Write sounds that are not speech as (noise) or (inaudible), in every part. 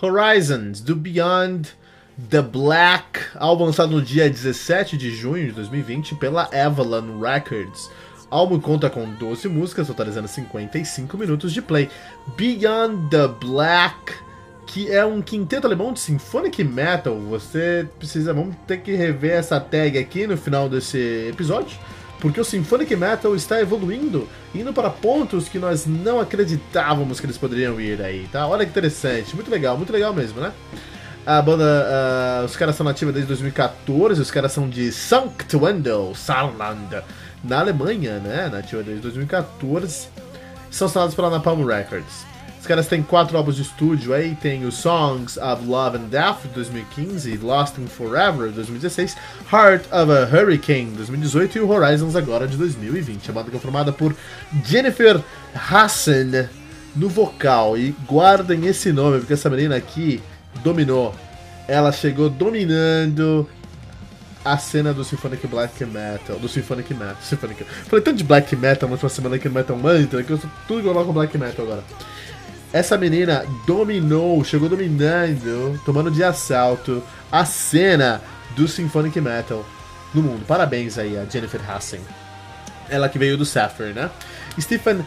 Horizons, do Beyond the Black, álbum lançado no dia 17 de junho de 2020 pela Avalon Records. O álbum conta com 12 músicas, totalizando 55 minutos de play. Beyond the Black, que é um quinteto alemão de symphonic metal. Você precisa, vamos ter que rever essa tag aqui no final desse episódio porque o Symphonic Metal está evoluindo, indo para pontos que nós não acreditávamos que eles poderiam ir aí, tá? Olha que interessante, muito legal, muito legal mesmo, né? A banda, uh, os caras são nativos desde 2014, os caras são de Sankt Wendel, Saarland, na Alemanha, né? Nativa desde 2014. São assinados pela Napalm Records. Os caras têm quatro álbuns de estúdio aí, tem o Songs of Love and Death, de 2015, Lost in Forever, de 2016, Heart of a Hurricane, de 2018 e o Horizons agora, de 2020. A banda que é formada por Jennifer Hassan no vocal. E guardem esse nome, porque essa menina aqui dominou. Ela chegou dominando a cena do Symphonic Black Metal. Do Symphonic Metal. Symphonic... Falei tanto de Black Metal na última semana aqui no Metal Mantra que eu sou tudo igual com Black Metal agora. Essa menina dominou, chegou dominando, tomando de assalto a cena do Symphonic Metal no mundo. Parabéns aí a Jennifer Hassen. Ela que veio do Sapphire, né? Stephen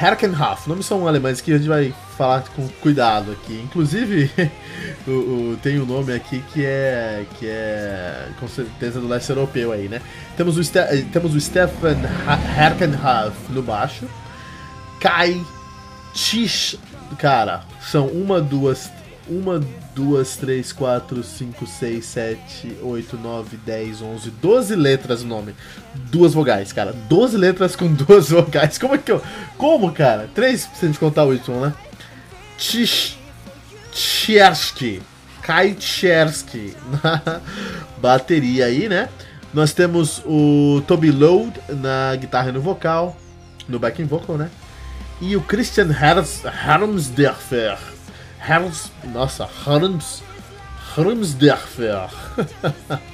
Herkenhoff. Nomes são alemães que a gente vai falar com cuidado aqui. Inclusive, (laughs) o, o, tem um nome aqui que é que é com certeza do leste europeu aí, né? Temos o, temos o Stefan Herkenhoff no baixo. Kai Tish. Cara, são uma, duas. Uma, duas, três, quatro, cinco, seis, sete, oito, nove, dez, onze, doze letras o nome. Duas vogais, cara. Doze letras com (laughs) duas vogais. Como é que eu. Como, cara? Três se a gente contar o Y, né? Tchersky. Kai Tchersky. Na (laughs) bateria aí, né? Nós temos o Toby Load na guitarra e no vocal. No backing vocal, né? E o Christian Hermsdorfer. Herms, nossa, Herms, Hermsdorfer. (laughs)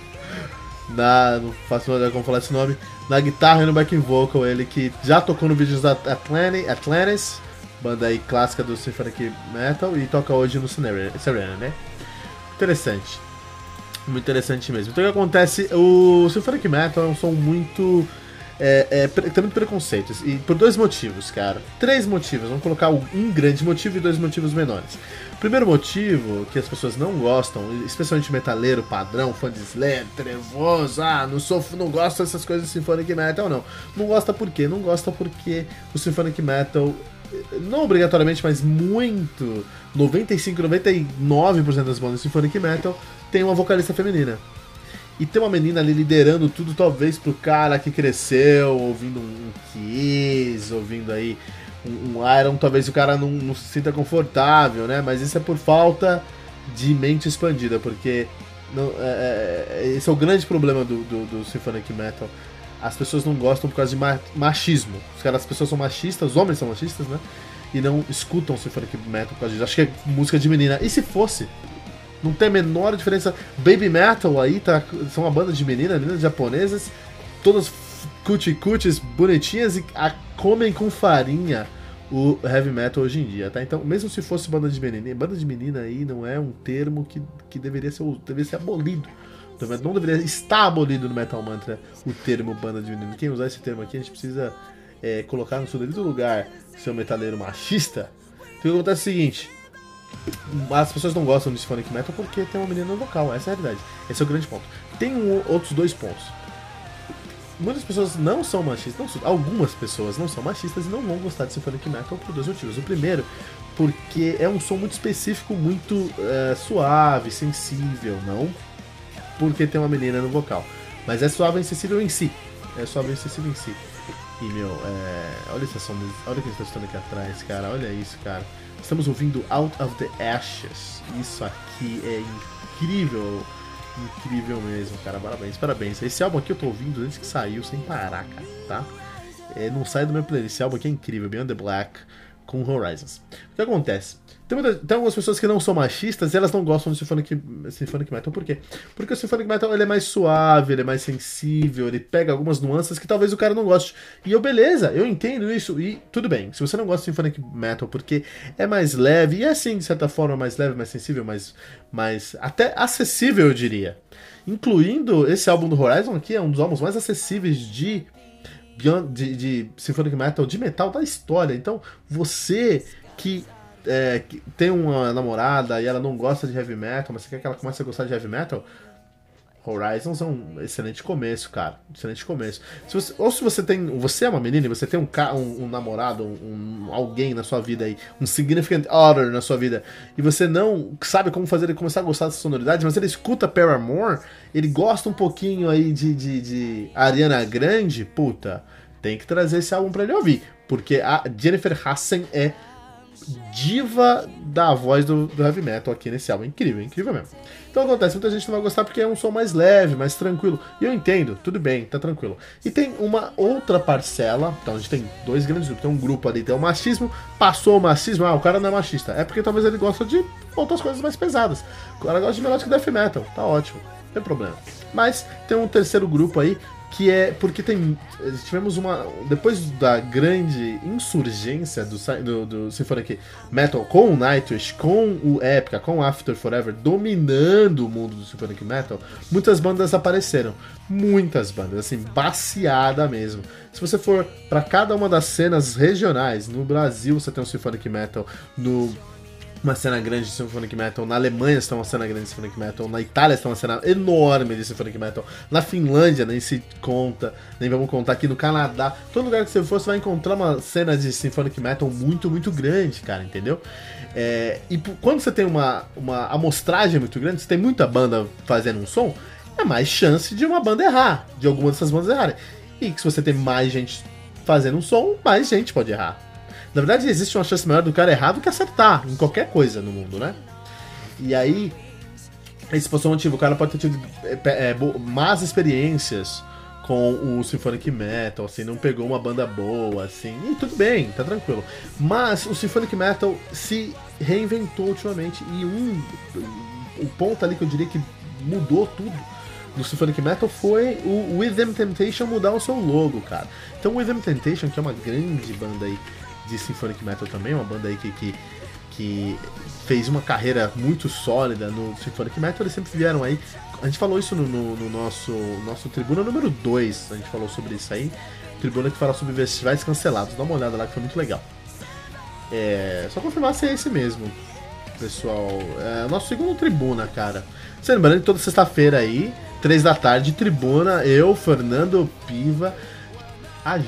na, não faço ideia como falar esse nome. Na guitarra e no backing vocal, ele que já tocou no vídeo da Atlantis, Atlantis, banda aí clássica do Symphonic Metal, e toca hoje no Serena, né? Interessante. Muito interessante mesmo. Então o que acontece? O Symphonic Metal é um som muito é, é, muito preconceitos. E por dois motivos, cara. Três motivos. Vamos colocar um grande motivo e dois motivos menores. Primeiro motivo que as pessoas não gostam, especialmente metaleiro padrão, fã de Slayer, trevoso, ah, não, sou, não gosta dessas coisas de Symphonic Metal, não. Não gosta por quê? Não gosta porque o Symphonic Metal, não obrigatoriamente, mas muito, 95, 99% das bandas de Symphonic Metal tem uma vocalista feminina e ter uma menina ali liderando tudo, talvez pro cara que cresceu ouvindo um Kiss, ouvindo aí um, um Iron, talvez o cara não, não, se sinta confortável, né? Mas isso é por falta de mente expandida, porque não, é, é, esse é o grande problema do, do, do, Symphonic Metal. As pessoas não gostam por causa de machismo. Os caras, as pessoas são machistas, os homens são machistas, né? E não escutam Symphonic Metal por causa disso. Acho que é música de menina. E se fosse? Não tem a menor diferença. Baby Metal aí, tá? São uma banda de meninas, meninas japonesas, todas cutie-cuties, bonitinhas e a, comem com farinha o heavy metal hoje em dia, tá? Então, mesmo se fosse banda de menina, banda de menina aí não é um termo que, que deveria, ser, deveria ser abolido. Não deveria estar abolido no Metal Mantra o termo banda de menina. Quem usar esse termo aqui, a gente precisa é, colocar no seu devido lugar seu metaleiro machista. Então, acontece é o seguinte: as pessoas não gostam de Symphonic Metal porque tem uma menina no vocal, essa é a realidade. Esse é o grande ponto. Tem um, outros dois pontos. Muitas pessoas não são machistas, não, algumas pessoas não são machistas e não vão gostar de Symphonic Metal por dois motivos. O primeiro, porque é um som muito específico, muito é, suave, sensível, não porque tem uma menina no vocal. Mas é suave e sensível em si. É suave e sensível em si. E, meu, é... olha essa som, olha que a gente tá escutando aqui atrás, cara, olha isso, cara. Estamos ouvindo Out of the Ashes. Isso aqui é incrível, incrível mesmo, cara, parabéns, parabéns. Esse álbum aqui eu tô ouvindo desde que saiu, sem parar, cara, tá? É, não sai do meu playlist, esse álbum aqui é incrível, Beyond the Black com Horizons. O que acontece? Tem, muita, tem, algumas pessoas que não são machistas e elas não gostam do Symphonic, Symphonic Metal. Por quê? Porque o Symphonic Metal ele é mais suave, ele é mais sensível, ele pega algumas nuances que talvez o cara não goste. E eu, beleza, eu entendo isso e tudo bem. Se você não gosta de Symphonic Metal porque é mais leve, e é assim, de certa forma, mais leve, mais sensível, mais, mais até acessível, eu diria. Incluindo esse álbum do Horizon aqui, é um dos álbuns mais acessíveis de de, de Symphonic Metal, de metal da história. Então, você que, é, que, tem uma namorada e ela não gosta de heavy metal, mas você quer que ela comece a gostar de heavy metal, Horizons é um excelente começo, cara. Excelente começo. Se você, ou se você tem. Você é uma menina e você tem um, um, um namorado, um, um, alguém na sua vida aí, um significant other na sua vida, e você não sabe como fazer ele começar a gostar dessa sonoridade, mas ele escuta Paramore, ele gosta um pouquinho aí de, de, de Ariana Grande, puta, tem que trazer esse álbum pra ele ouvir. Porque a Jennifer Hassen é diva da voz do, do, heavy metal aqui nesse álbum. Incrível, incrível mesmo. Então acontece, muita gente não vai gostar porque é um som mais leve, mais tranquilo. E eu entendo, tudo bem, tá tranquilo. E tem uma outra parcela, então a gente tem dois grandes grupos. Tem um grupo ali, tem o machismo, passou o machismo, ah, o cara não é machista. É porque talvez ele gosta de outras coisas mais pesadas. O cara gosta de melódico death metal, tá ótimo, não tem problema. Mas tem um terceiro grupo aí que é porque tem tivemos uma depois da grande insurgência do, do, do Symphonic Metal com o Nightwish, com o Epica, com o After Forever dominando o mundo do Symphonic Metal, muitas bandas apareceram, muitas bandas, assim, baseada mesmo. Se você for para cada uma das cenas regionais, no Brasil você tem o Symphonic Metal, no uma cena grande de Symphonic Metal, na Alemanha está uma cena grande de Symphonic Metal, na Itália está uma cena enorme de Symphonic Metal, na Finlândia nem se conta, nem vamos contar aqui no Canadá. Todo lugar que você for, você vai encontrar uma cena de Symphonic Metal muito, muito grande, cara, entendeu? É, e quando você tem uma, uma amostragem muito grande, você tem muita banda fazendo um som, é mais chance de uma banda errar, de alguma dessas bandas errarem. E que se você tem mais gente fazendo um som, mais gente pode errar. Na verdade, existe uma chance maior do cara errar do que acertar em qualquer coisa no mundo, né? E aí, esse ser um motivo. O cara pode ter tido é, é, más experiências com o Symphonic Metal, assim, não pegou uma banda boa, assim, e tudo bem, tá tranquilo. Mas o Symphonic Metal se reinventou ultimamente e um o ponto ali que eu diria que mudou tudo do Symphonic Metal foi o Within Temptation mudar o seu logo, cara. Então o Within Temptation, que é uma grande banda aí de Symphonic Metal também, uma banda aí que, que, que fez uma carreira muito sólida no Symphonic Metal, eles sempre vieram aí. A gente falou isso no, no, no nosso, nosso Tribuna número 2, a gente falou sobre isso aí. Tribuna que fala sobre festivais cancelados, dá uma olhada lá que foi muito legal. É, só confirmar se é esse mesmo, pessoal. É nosso segundo Tribuna, cara. Você lembrando que toda sexta-feira aí, 3 da tarde, Tribuna, eu, Fernando Piva a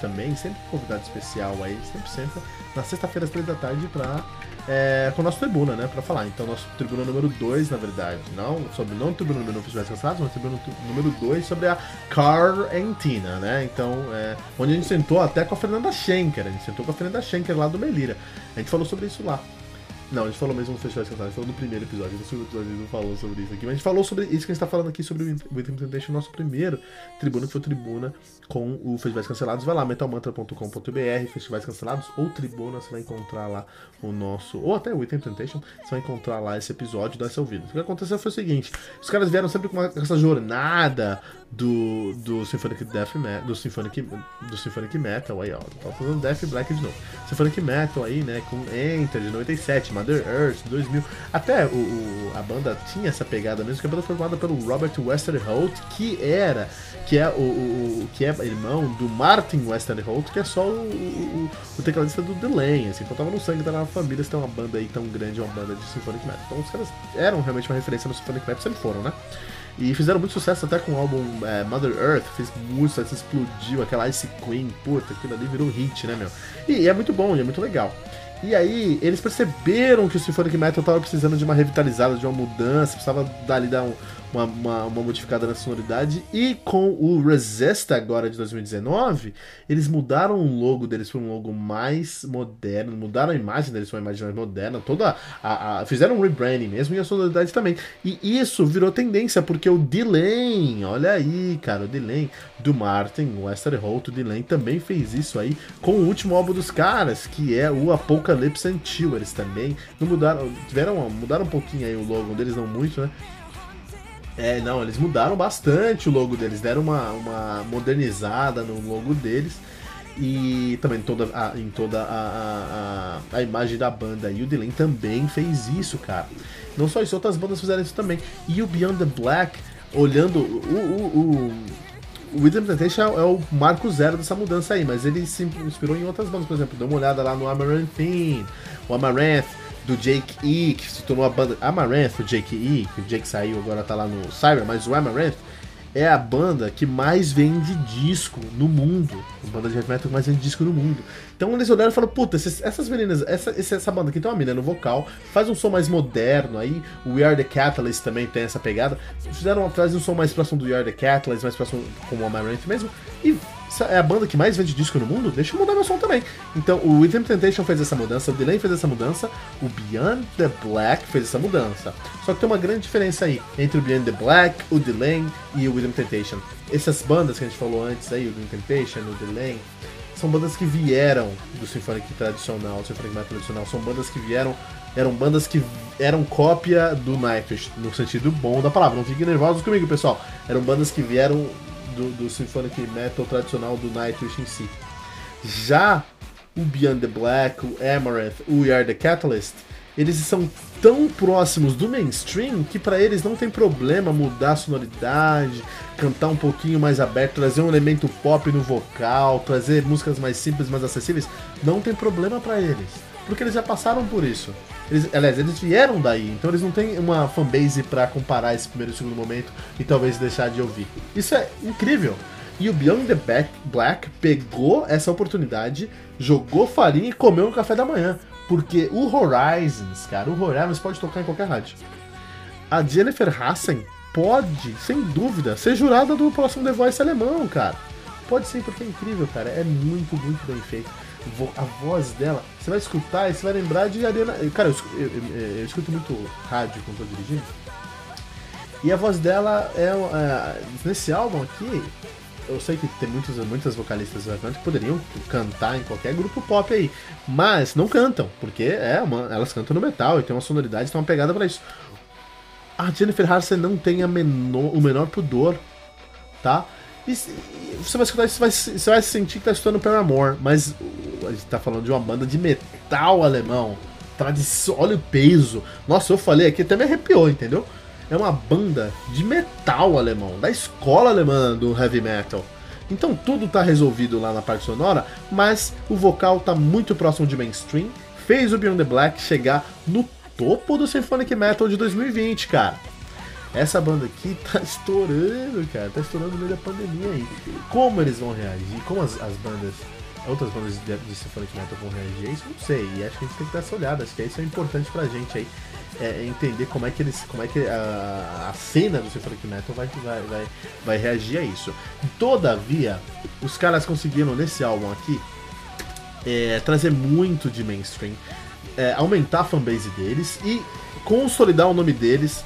também, sempre convidado especial aí, sempre, sempre, na sexta-feira às três da tarde pra, é, com o nosso tribuna, né, pra falar. Então, nosso tribuna número 2, na verdade, não sobre não o tribuna número 1 festivais cancelados, mas tribuna número 2 sobre a Quarentina, né, então, é, onde a gente sentou até com a Fernanda Schenker, a gente sentou com a Fernanda Schenker lá do Melira. A gente falou sobre isso lá. Não, a gente falou mesmo no Festival de Cantar, a gente falou no primeiro episódio, no segundo episódio a gente não falou sobre isso aqui, mas a gente falou sobre isso que a gente tá falando aqui sobre o Within Temptation, nosso primeiro tribuna, que foi tribuna com o Festivais Cancelados. Vai lá, metalmantra.com.br, Festivais Cancelados ou Tribuna, você vai encontrar lá o nosso, ou até o Within Temptation, você vai encontrar lá esse episódio e dar seu ouvido. O que aconteceu foi o seguinte, os caras vieram sempre com essa jornada do, do Symphonic Death Metal, do Symphonic, do Symphonic Metal aí, ó, tá falando Death Black de novo. Symphonic Metal aí, né, com Enter de 97, Mother Earth 2000. Até o, o, a banda tinha essa pegada mesmo, que a banda foi formada pelo Robert Westerholt, que era, que é o, o que é irmão do Martin Westerholt, que é só o, o, o tecladista do Delay, assim, então tava no sangue, tava na família, se tem uma banda aí tão grande, uma banda de Symphonic Metal. Então os caras eram realmente uma referência no Symphonic Metal, sempre foram, né? E fizeram muito sucesso até com o álbum é, Mother Earth, fez muito sucesso, explodiu, aquela Ice Queen, puta, aquilo ali virou hit, né, meu? E, e é muito bom, e é muito legal. E aí, eles perceberam que o Symphonic Metal tava precisando de uma revitalizada, de uma mudança, precisava dali dar um, uma, uma, uma, modificada na sonoridade. E com o Resist agora de 2019, eles mudaram o logo deles para um logo mais moderno, mudaram a imagem deles para uma imagem mais moderna, toda a, a, fizeram um rebranding mesmo e a sonoridade também. E isso virou tendência, porque o Delane, olha aí, cara, o Delane do Martin, o Esther Holt, o Delane também fez isso aí com o último álbum dos caras, que é o Apocalypse Until. Eles também não mudaram, tiveram, mudaram um pouquinho aí o logo deles, não muito, né? É, não, eles mudaram bastante o logo deles, deram uma, uma modernizada no logo deles e também toda a, em toda a, a, a, imagem da banda. E o Dylan também fez isso, cara. Não só isso, outras bandas fizeram isso também. E o Beyond the Black, olhando o, o, o o Within Temptation é o marco zero dessa mudança aí, mas ele se inspirou em outras bandas, por exemplo, dê uma olhada lá no Amaranthine, o Amaranth, do Jake E, que se tornou a banda Amaranth, o Jake E, que o Jake saiu agora tá lá no Cyber, mas o Amaranth é a banda que mais vende disco no mundo. A banda de heavy metal que mais vende disco no mundo. Então eles olharam e falaram, puta, essas meninas, essa, essa banda aqui tem uma menina no vocal, faz um som mais moderno aí, o We Are The Catalyst também tem essa pegada. Fizeram uma frase um som mais próximo do We Are The Catalyst, mais próximo com o Amaranth mesmo, e é a banda que mais vende disco no mundo, deixa eu mudar meu som também. Então, o Within Temptation fez essa mudança, o Delay fez essa mudança, o Beyond the Black fez essa mudança. Só que tem uma grande diferença aí entre o Beyond the Black, o Delay e o Within Temptation. Essas bandas que a gente falou antes aí, o Within Temptation, o Delay, são bandas que vieram do Symphonic tradicional, do Symphonic Metal tradicional, são bandas que vieram eram bandas que eram cópia do Nightwish, no sentido bom da palavra. Não fiquem nervosos comigo, pessoal. Eram bandas que vieram do, do symphonic metal tradicional do Nightwish em si. Já o Beyond the Black, o Amaranth, o We Are the Catalyst, eles são tão próximos do mainstream que para eles não tem problema mudar a sonoridade, cantar um pouquinho mais aberto, trazer um elemento pop no vocal, trazer músicas mais simples, mais acessíveis, não tem problema para eles, porque eles já passaram por isso. Eles, aliás, eles vieram daí, então eles não têm uma fanbase para comparar esse primeiro e segundo momento e talvez deixar de ouvir. Isso é incrível. E o Beyond the Back Black pegou essa oportunidade, jogou farinha e comeu no café da manhã. Porque o Horizons, cara, o Horizons pode tocar em qualquer rádio. A Jennifer Hassen pode, sem dúvida, ser jurada do próximo The Voice alemão, cara. Pode ser, porque é incrível, cara. É muito, muito bem feito a voz dela, você vai escutar e você vai lembrar de Ariana. Cara, eu, eu, eu, escuto muito rádio quando tô dirigindo. E a voz dela é, é, nesse álbum aqui. Eu sei que tem muitos, muitas vocalistas que poderiam cantar em qualquer grupo pop aí, mas não cantam, porque é uma, elas cantam no metal e tem uma sonoridade, tem uma pegada para isso. A Jennifer Harrison não tem a menor, o menor pudor, tá? Você vai escutar você vai, você vai sentir que tá escutando Paramore, mas a gente tá falando de uma banda de metal alemão. Tradição, olha o peso. Nossa, eu falei aqui, até me arrepiou, entendeu? É uma banda de metal alemão, da escola alemã do heavy metal. Então tudo tá resolvido lá na parte sonora, mas o vocal tá muito próximo de mainstream. Fez o Beyond the Black chegar no topo do Symphonic Metal de 2020, cara. Essa banda aqui (laughs) tá estourando, cara. Tá estourando no meio da pandemia aí. Como eles vão reagir? Como as, as bandas outras bandas de, de Symphonic Metal vão reagir a isso, não sei. E acho que a gente tem que dar essa olhada. Acho que isso é importante pra gente aí. É, entender como é que eles. como é que a, a cena do Symphonic Metal vai, vai, vai, vai reagir a isso. Todavia, os caras conseguiram nesse álbum aqui é, trazer muito de mainstream, é, aumentar a fanbase deles e consolidar o nome deles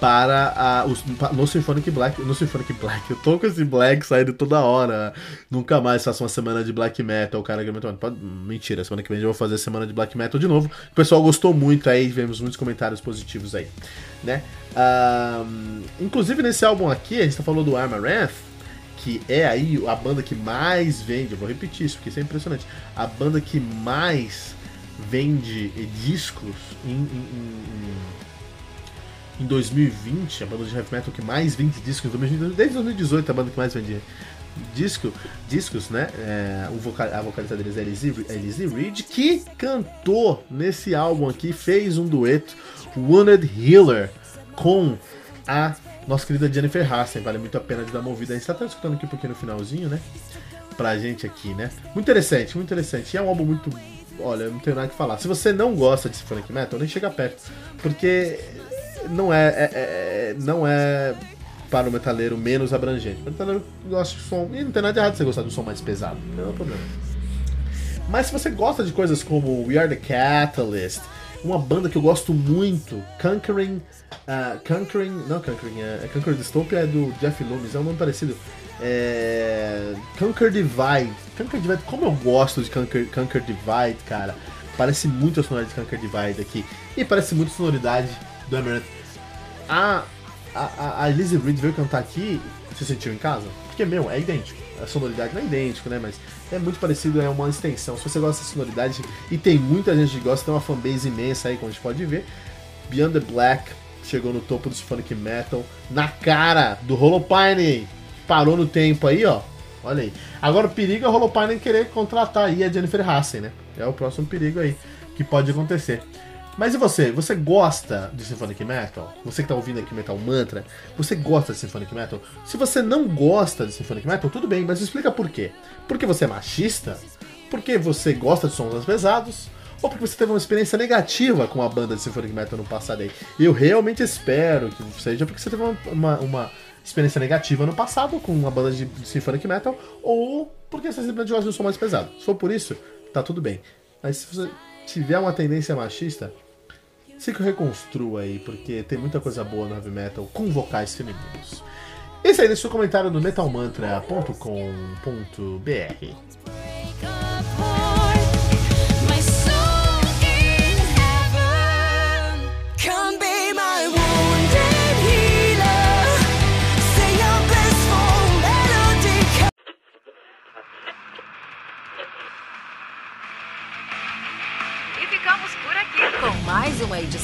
para a, os, no Symphonic Black. No Symphonic Black, eu tô com esse Black saindo toda hora. Nunca mais faço uma semana de Black Metal, cara. Pode, mentira, semana que vem eu vou fazer semana de Black Metal de novo. O pessoal gostou muito aí, vemos muitos comentários positivos aí, né? Um, inclusive nesse álbum aqui, a gente tá falando do Amaranth, que é aí a banda que mais vende, eu vou repetir isso porque isso é impressionante, a banda que mais vende discos em, em, em em 2020, a banda de heavy metal que mais vende discos, desde 2018 a banda que mais vende disco, discos, né? É, o vocal, a vocalista deles é Elise, Elise Reed, que cantou nesse álbum aqui, fez um dueto, Wounded Healer, com a nossa querida Jennifer Hassen. Vale muito a pena de dar uma ouvida. A gente tá escutando aqui um pouquinho no finalzinho, né? Pra gente aqui, né? Muito interessante, muito interessante. E é um álbum muito. Olha, não tenho nada que falar. Se você não gosta de Symphonic Metal, nem chega perto. Porque não é, é, é, não é para o metaleiro menos abrangente. O metaleiro gosta de som. E não tem nada errado você gostar de um som mais pesado. Não é problema. Mas se você gosta de coisas como We Are the Catalyst, uma banda que eu gosto muito, Conquering. Uh, Conquering. Não, Conquering. É, é Conquer Dystopia é do Jeff Loomis, é um nome parecido. É, Conquer Divide. Conquer Divide, como eu gosto de Conquer, Conquer Divide, cara. Parece muito a sonoridade de Conquer Divide aqui. E parece muito a sonoridade do Emerald. A, a, a Lizzie Reed veio cantar aqui. Você sentiu em casa? Porque, meu, é idêntico. A sonoridade não é idêntico, né? Mas é muito parecido, é uma extensão. Se você gosta dessa sonoridade, e tem muita gente que gosta, tem uma fanbase imensa aí, como a gente pode ver. Beyond the Black chegou no topo do Symphonic Metal, na cara do Holopine. Parou no tempo aí, ó. Olha aí. Agora o perigo é o Holopine querer contratar aí a Jennifer Hassen, né? É o próximo perigo aí que pode acontecer. Mas e você? Você gosta de Symphonic Metal? Você que tá ouvindo aqui Metal Mantra, você gosta de Symphonic Metal? Se você não gosta de Symphonic Metal, tudo bem, mas explica por quê. Porque você é machista? Porque você gosta de sons mais pesados? Ou porque você teve uma experiência negativa com a banda de Symphonic Metal no passado aí? Eu realmente espero que seja porque você teve uma, uma, uma experiência negativa no passado com uma banda de, de Symphonic Metal, ou porque você simplesmente gosta de um som mais pesado. Se for por isso, tá tudo bem. Mas se você tiver uma tendência machista, se que reconstrua aí, porque tem muita coisa boa no heavy metal com vocais femininos. Esse aí, deixa o comentário no metalmantra.com.br.